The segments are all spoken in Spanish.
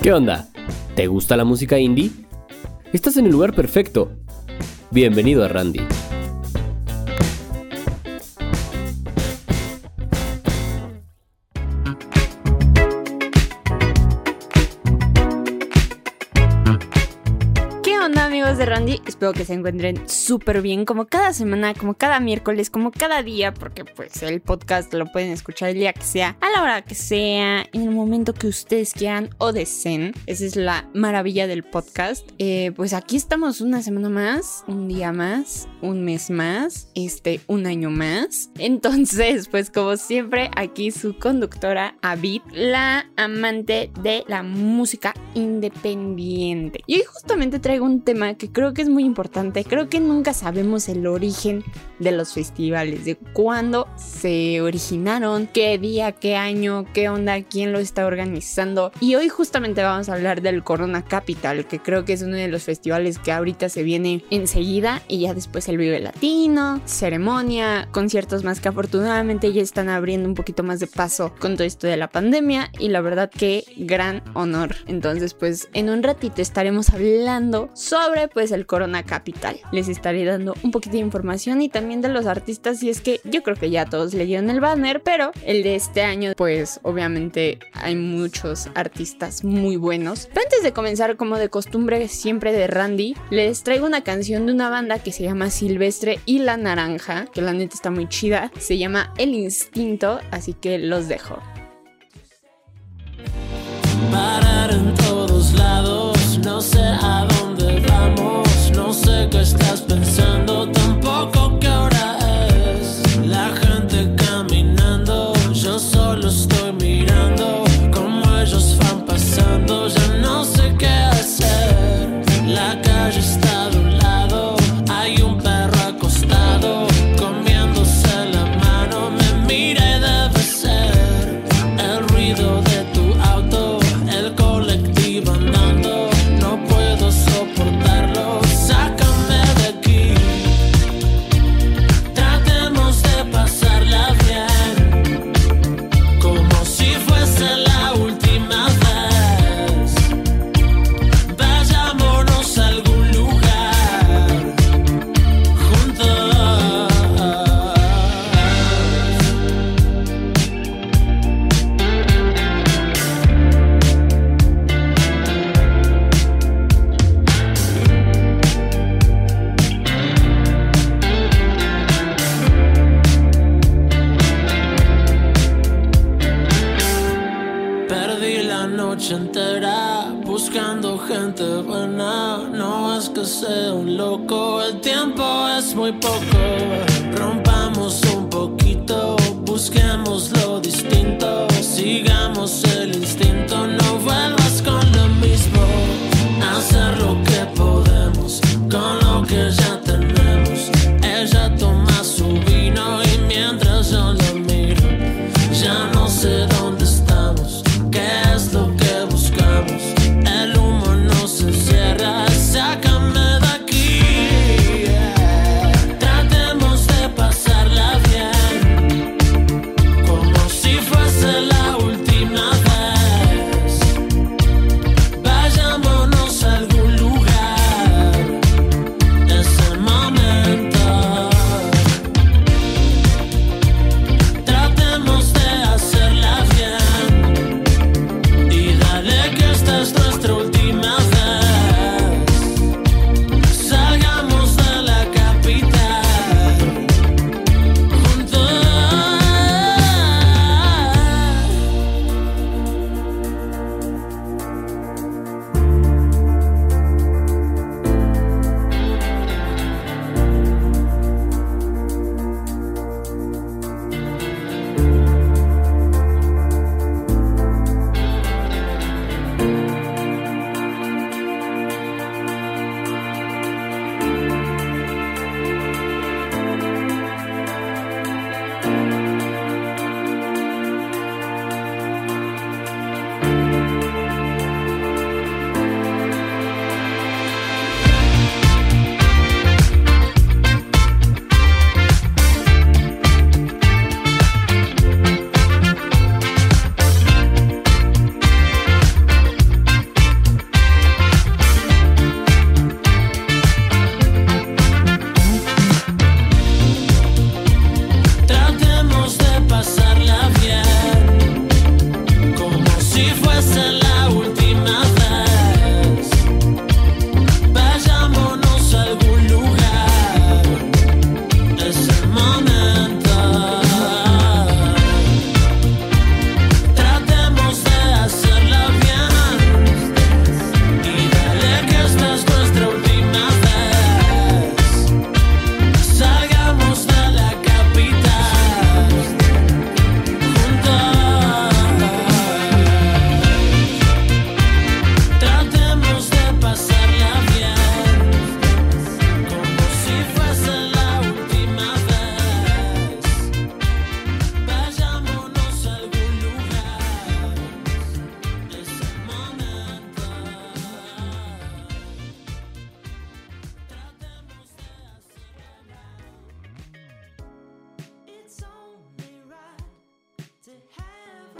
¿Qué onda? ¿Te gusta la música indie? Estás en el lugar perfecto. Bienvenido a Randy. Espero que se encuentren súper bien, como cada semana, como cada miércoles, como cada día, porque pues el podcast lo pueden escuchar el día que sea, a la hora que sea, en el momento que ustedes quieran o deseen. Esa es la maravilla del podcast. Eh, pues aquí estamos una semana más, un día más, un mes más, este, un año más. Entonces, pues como siempre, aquí su conductora, Avid, la amante de la música independiente. Y hoy justamente traigo un tema que creo que es muy importante. Creo que nunca sabemos el origen de los festivales, de cuándo se originaron, qué día, qué año, qué onda, quién lo está organizando. Y hoy justamente vamos a hablar del Corona Capital, que creo que es uno de los festivales que ahorita se viene enseguida y ya después el Vive Latino, ceremonia, conciertos más que afortunadamente ya están abriendo un poquito más de paso con todo esto de la pandemia y la verdad que gran honor. Entonces pues en un ratito estaremos hablando sobre pues el Corona Capital. Les estaré dando un poquito de información y también de los artistas y es que yo creo que ya todos leyeron el banner, pero el de este año pues obviamente hay muchos artistas muy buenos. Pero antes de comenzar como de costumbre siempre de Randy, les traigo una canción de una banda que se llama Silvestre y la Naranja, que la neta está muy chida. Se llama El Instinto, así que los dejo. Parar en todos lados, no sé a dónde vamos. Entera buscando gente buena. No es que sea un loco, el tiempo es muy poco. Rompamos un poquito, busquemos lo distinto. Sigamos el instinto, no vuelvas con lo mismo. Hacer lo que podemos con lo que ya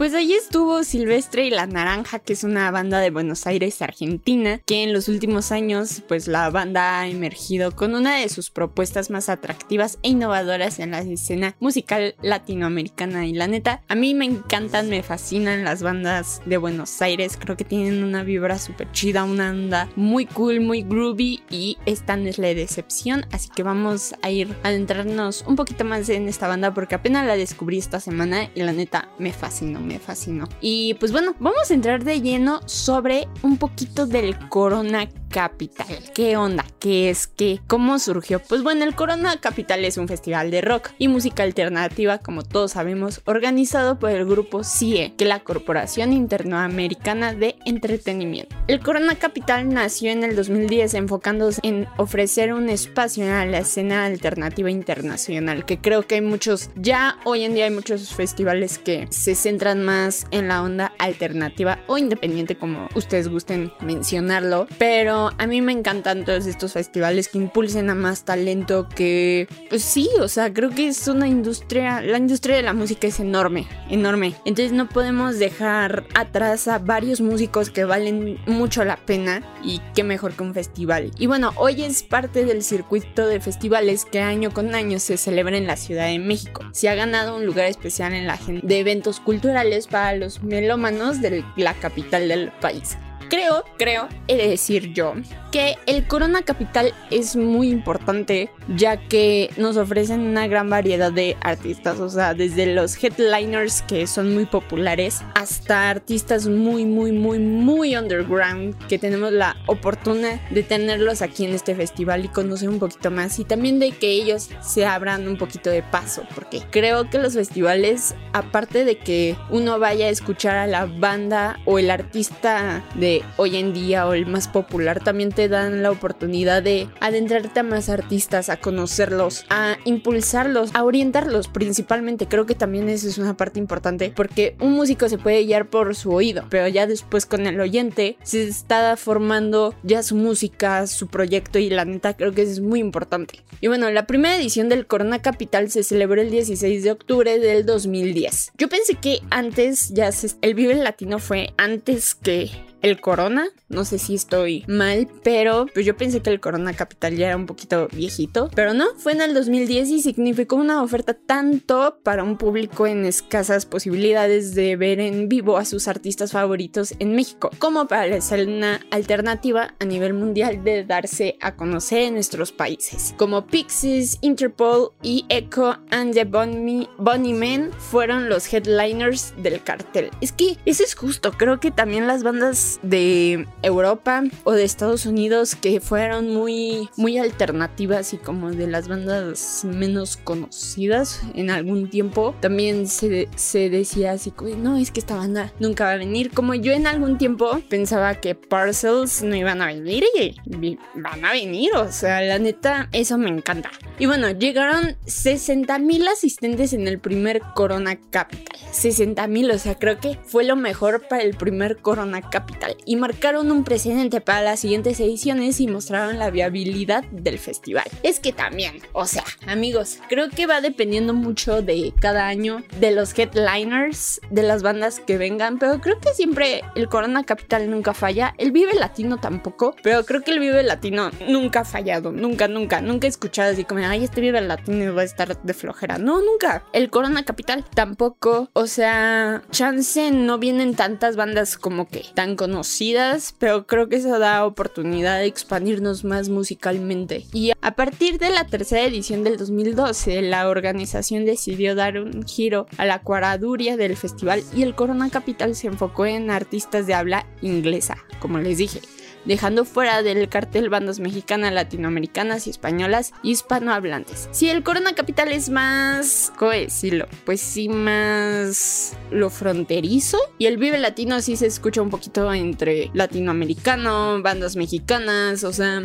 pues ahí estuvo Silvestre y la Naranja, que es una banda de Buenos Aires, Argentina, que en los últimos años pues la banda ha emergido con una de sus propuestas más atractivas e innovadoras en la escena musical latinoamericana. Y la neta, a mí me encantan, me fascinan las bandas de Buenos Aires, creo que tienen una vibra súper chida, una onda muy cool, muy groovy y esta no es la decepción, así que vamos a ir a adentrarnos un poquito más en esta banda porque apenas la descubrí esta semana y la neta me fascinó, me fascinó. Y pues bueno, vamos a entrar de lleno sobre un poquito del Corona Capital. ¿Qué onda? ¿Qué es qué? ¿Cómo surgió? Pues bueno, el Corona Capital es un festival de rock y música alternativa, como todos sabemos, organizado por el grupo CIE, que es la Corporación Interamericana de Entretenimiento. El Corona Capital nació en el 2010 enfocándose en ofrecer un espacio a la escena alternativa internacional, que creo que hay muchos, ya hoy en día hay muchos festivales que se centran más en la onda alternativa o independiente, como ustedes gusten mencionarlo, pero a mí me encantan todos estos festivales que impulsen a más talento, que pues sí, o sea, creo que es una industria, la industria de la música es enorme, enorme. Entonces no podemos dejar atrás a varios músicos que valen mucho la pena y qué mejor que un festival. Y bueno, hoy es parte del circuito de festivales que año con año se celebra en la Ciudad de México. Se ha ganado un lugar especial en la agenda de eventos culturales para los melómanos de la capital del país. Creo, creo, he de decir yo, que el Corona Capital es muy importante ya que nos ofrecen una gran variedad de artistas, o sea, desde los headliners que son muy populares hasta artistas muy, muy, muy, muy underground que tenemos la oportunidad de tenerlos aquí en este festival y conocer un poquito más y también de que ellos se abran un poquito de paso, porque creo que los festivales, aparte de que uno vaya a escuchar a la banda o el artista de hoy en día o el más popular también te dan la oportunidad de adentrarte a más artistas, a conocerlos, a impulsarlos, a orientarlos principalmente. Creo que también eso es una parte importante porque un músico se puede guiar por su oído, pero ya después con el oyente se está formando ya su música, su proyecto y la neta creo que eso es muy importante. Y bueno, la primera edición del Corona Capital se celebró el 16 de octubre del 2010. Yo pensé que antes ya el Vive Latino fue antes que el Corona. No sé si estoy mal, pero pues yo pensé que el Corona Capital ya era un poquito viejito. Pero no, fue en el 2010 y significó una oferta tanto para un público en escasas posibilidades de ver en vivo a sus artistas favoritos en México, como para la escena alternativa a nivel mundial de darse a conocer en nuestros países. Como Pixies, Interpol y Echo and the Bunny, Bunny Men fueron los headliners del cartel. Es que eso es justo, creo que también las bandas de Europa o de Estados Unidos que fueron muy, muy alternativas y como de las bandas menos conocidas en algún tiempo. También se, se decía así no, es que esta banda nunca va a venir. Como yo en algún tiempo pensaba que Parcels no iban a venir y van a venir. O sea, la neta, eso me encanta. Y bueno, llegaron 60 mil asistentes en el primer Corona Capital. 60 mil, o sea, creo que fue lo mejor para el primer Corona Capital y marcaron un precedente para las siguientes ediciones y mostraron la viabilidad del festival. Es que también, o sea, amigos, creo que va dependiendo mucho de cada año, de los headliners, de las bandas que vengan, pero creo que siempre el Corona Capital nunca falla, el Vive Latino tampoco, pero creo que el Vive Latino nunca ha fallado, nunca, nunca, nunca he escuchado así como, ay, este Vive Latino va a estar de flojera. No, nunca. El Corona Capital tampoco, o sea, chance no vienen tantas bandas como que tan conocidas conocidas, pero creo que eso da oportunidad de expandirnos más musicalmente. Y a partir de la tercera edición del 2012, la organización decidió dar un giro a la cuaraduria del festival y el Corona Capital se enfocó en artistas de habla inglesa, como les dije dejando fuera del cartel bandas mexicanas, latinoamericanas y españolas hispanohablantes. Si el Corona Capital es más, ¿cómo decirlo? Pues sí, más lo fronterizo. Y el Vive Latino sí se escucha un poquito entre latinoamericano, bandas mexicanas, o sea,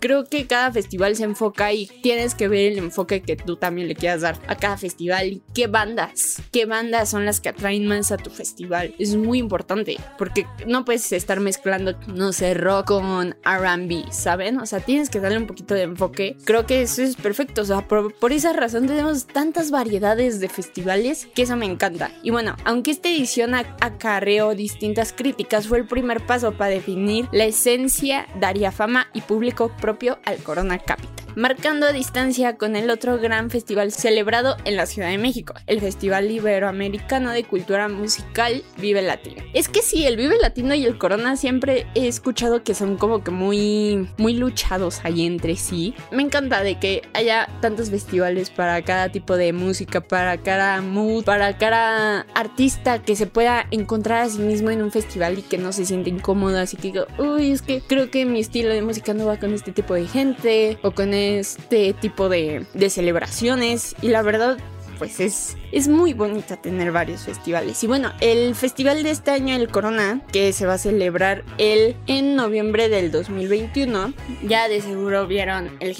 creo que cada festival se enfoca y tienes que ver el enfoque que tú también le quieras dar a cada festival y qué bandas, qué bandas son las que atraen más a tu festival. Es muy importante porque no puedes estar mezclando, no sé, rock con RB, ¿saben? O sea, tienes que darle un poquito de enfoque. Creo que eso es perfecto. O sea, por, por esa razón tenemos tantas variedades de festivales que eso me encanta. Y bueno, aunque esta edición acarreó distintas críticas, fue el primer paso para definir la esencia, daría fama y público propio al Corona Capital marcando distancia con el otro gran festival celebrado en la Ciudad de México, el Festival Iberoamericano de Cultura Musical Vive Latino. Es que sí, el Vive Latino y el Corona siempre he escuchado que son como que muy, muy luchados ahí entre sí. Me encanta de que haya tantos festivales para cada tipo de música, para cada mood, para cada artista que se pueda encontrar a sí mismo en un festival y que no se siente incómodo, así que digo, uy, es que creo que mi estilo de música no va con este tipo de gente o con este tipo de, de celebraciones y la verdad pues es, es muy bonita tener varios festivales. Y bueno, el festival de este año, el Corona, que se va a celebrar el en noviembre del 2021, ya de seguro vieron el,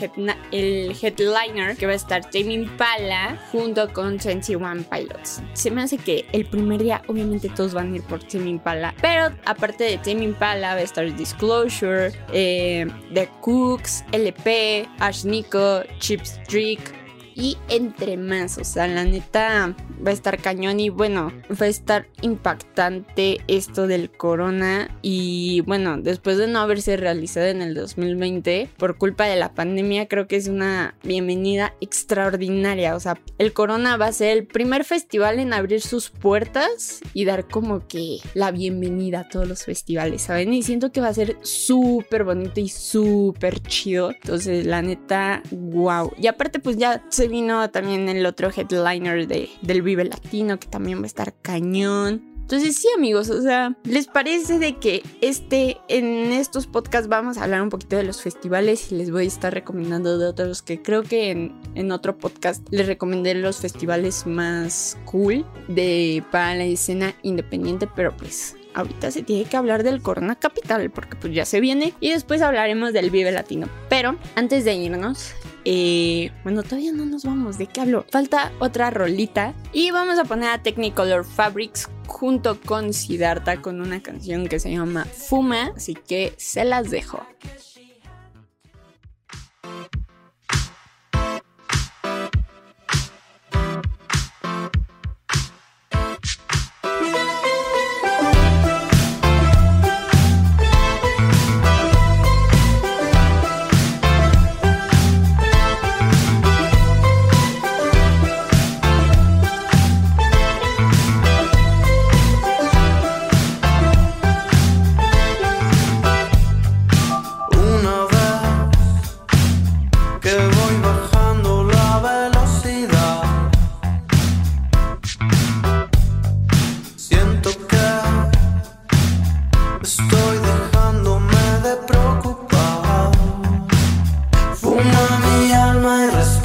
el headliner que va a estar Jamie Pala junto con 21 Pilots. Se me hace que el primer día, obviamente todos van a ir por Jamie Pala, pero aparte de Jamie Pala va a estar Disclosure, eh, The Cooks, LP, Ash Nico, Chips Drake y entre más. O sea, la neta va a estar cañón y bueno, va a estar impactante esto del corona. Y bueno, después de no haberse realizado en el 2020 por culpa de la pandemia, creo que es una bienvenida extraordinaria. O sea, el corona va a ser el primer festival en abrir sus puertas y dar como que la bienvenida a todos los festivales, ¿saben? Y siento que va a ser súper bonito y súper chido. Entonces, la neta, wow. Y aparte, pues ya se vino también el otro headliner de, del Vive Latino, que también va a estar cañón. Entonces sí amigos, o sea, ¿les parece de que este, en estos podcasts vamos a hablar un poquito de los festivales y les voy a estar recomendando de otros que creo que en, en otro podcast les recomendé los festivales más cool de, para la escena independiente, pero pues ahorita se tiene que hablar del Corona Capital porque pues ya se viene y después hablaremos del Vive Latino. Pero antes de irnos, eh, bueno, todavía no nos vamos. ¿De qué hablo? Falta otra rolita. Y vamos a poner a Technicolor Fabrics junto con Siddhartha con una canción que se llama Fuma. Así que se las dejo.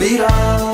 beat up.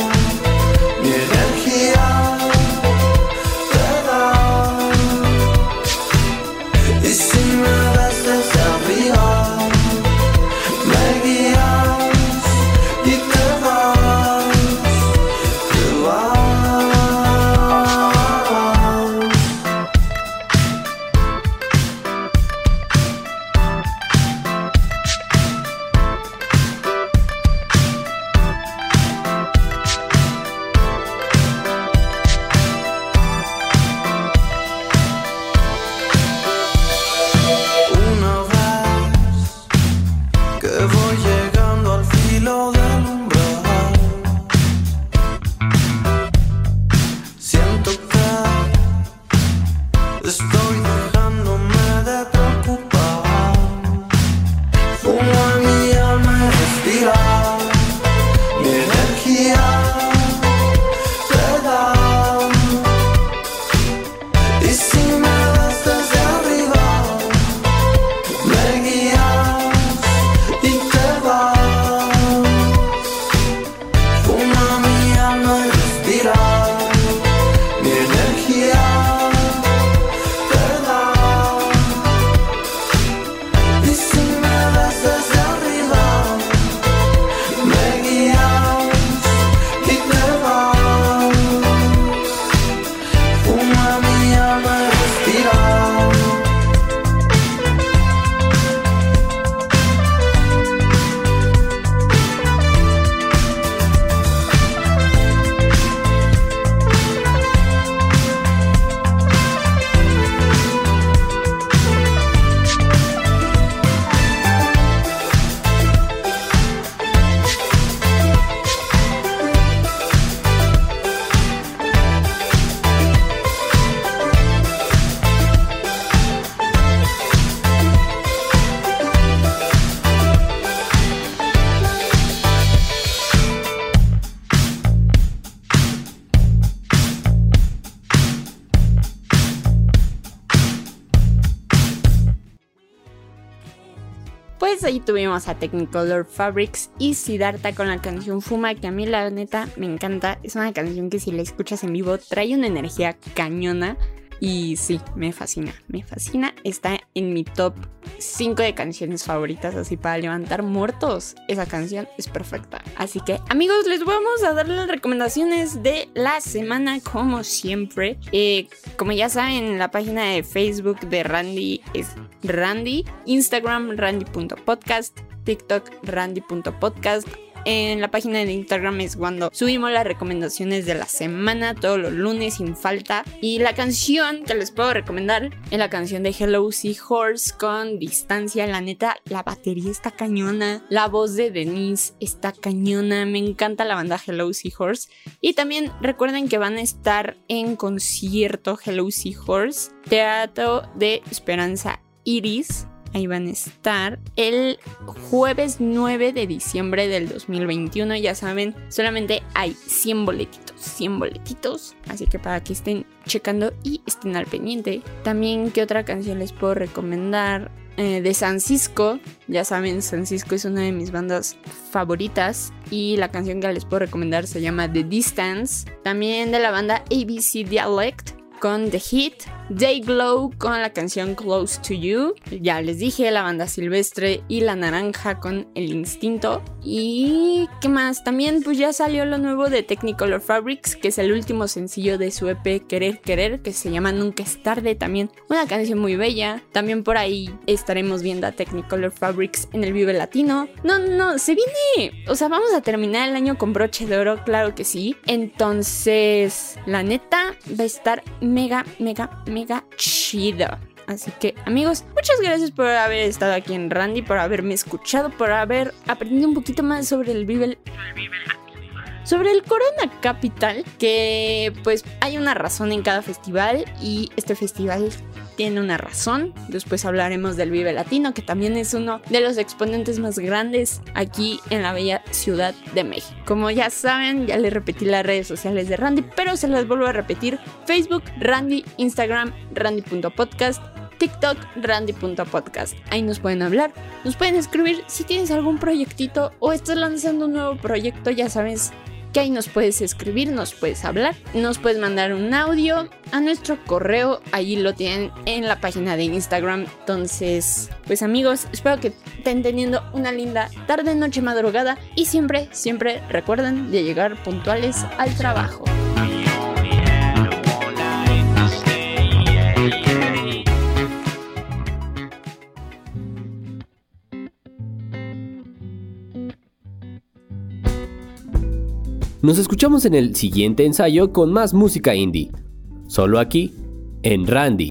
Tuvimos a Technicolor Fabrics y Siddhartha con la canción Fuma, que a mí la neta me encanta. Es una canción que si la escuchas en vivo trae una energía cañona. Y sí, me fascina, me fascina. Está en mi top 5 de canciones favoritas, así para levantar muertos. Esa canción es perfecta. Así que, amigos, les vamos a dar las recomendaciones de la semana, como siempre. Eh, como ya saben, la página de Facebook de Randy es Randy, Instagram randy.podcast, TikTok randy.podcast en la página de Instagram es cuando subimos las recomendaciones de la semana todos los lunes sin falta. Y la canción que les puedo recomendar es la canción de Hello Seahorse con distancia. La neta, la batería está cañona. La voz de Denise está cañona. Me encanta la banda Hello Seahorse. Y también recuerden que van a estar en concierto Hello Seahorse, Teatro de Esperanza Iris Ahí van a estar el jueves 9 de diciembre del 2021. Ya saben, solamente hay 100 boletitos, 100 boletitos. Así que para que estén checando y estén al pendiente. También, ¿qué otra canción les puedo recomendar? Eh, de San Cisco. Ya saben, San Cisco es una de mis bandas favoritas y la canción que les puedo recomendar se llama The Distance. También de la banda ABC Dialect con The Hit, Day Glow con la canción Close to You, ya les dije, la banda silvestre y la naranja con El Instinto. Y qué más, también pues ya salió lo nuevo de Technicolor Fabrics, que es el último sencillo de su EP Querer Querer, que se llama Nunca es tarde también, una canción muy bella. También por ahí estaremos viendo a Technicolor Fabrics en el Vive Latino. No, no, no, se viene, o sea, vamos a terminar el año con broche de oro, claro que sí. Entonces, la neta va a estar mega, mega, mega chido. Así que amigos, muchas gracias por haber estado aquí en Randy, por haberme escuchado, por haber aprendido un poquito más sobre el Vive sobre el Corona Capital, que pues hay una razón en cada festival y este festival tiene una razón. Después hablaremos del Vive Latino, que también es uno de los exponentes más grandes aquí en la bella ciudad de México. Como ya saben, ya les repetí las redes sociales de Randy, pero se las vuelvo a repetir. Facebook, Randy, Instagram, randy.podcast. TikTok, randy.podcast. Ahí nos pueden hablar, nos pueden escribir si tienes algún proyectito o estás lanzando un nuevo proyecto, ya sabes, que ahí nos puedes escribir, nos puedes hablar, nos puedes mandar un audio a nuestro correo, ahí lo tienen en la página de Instagram. Entonces, pues amigos, espero que estén teniendo una linda tarde, noche, madrugada y siempre, siempre recuerden de llegar puntuales al trabajo. Nos escuchamos en el siguiente ensayo con más música indie. Solo aquí, en Randy.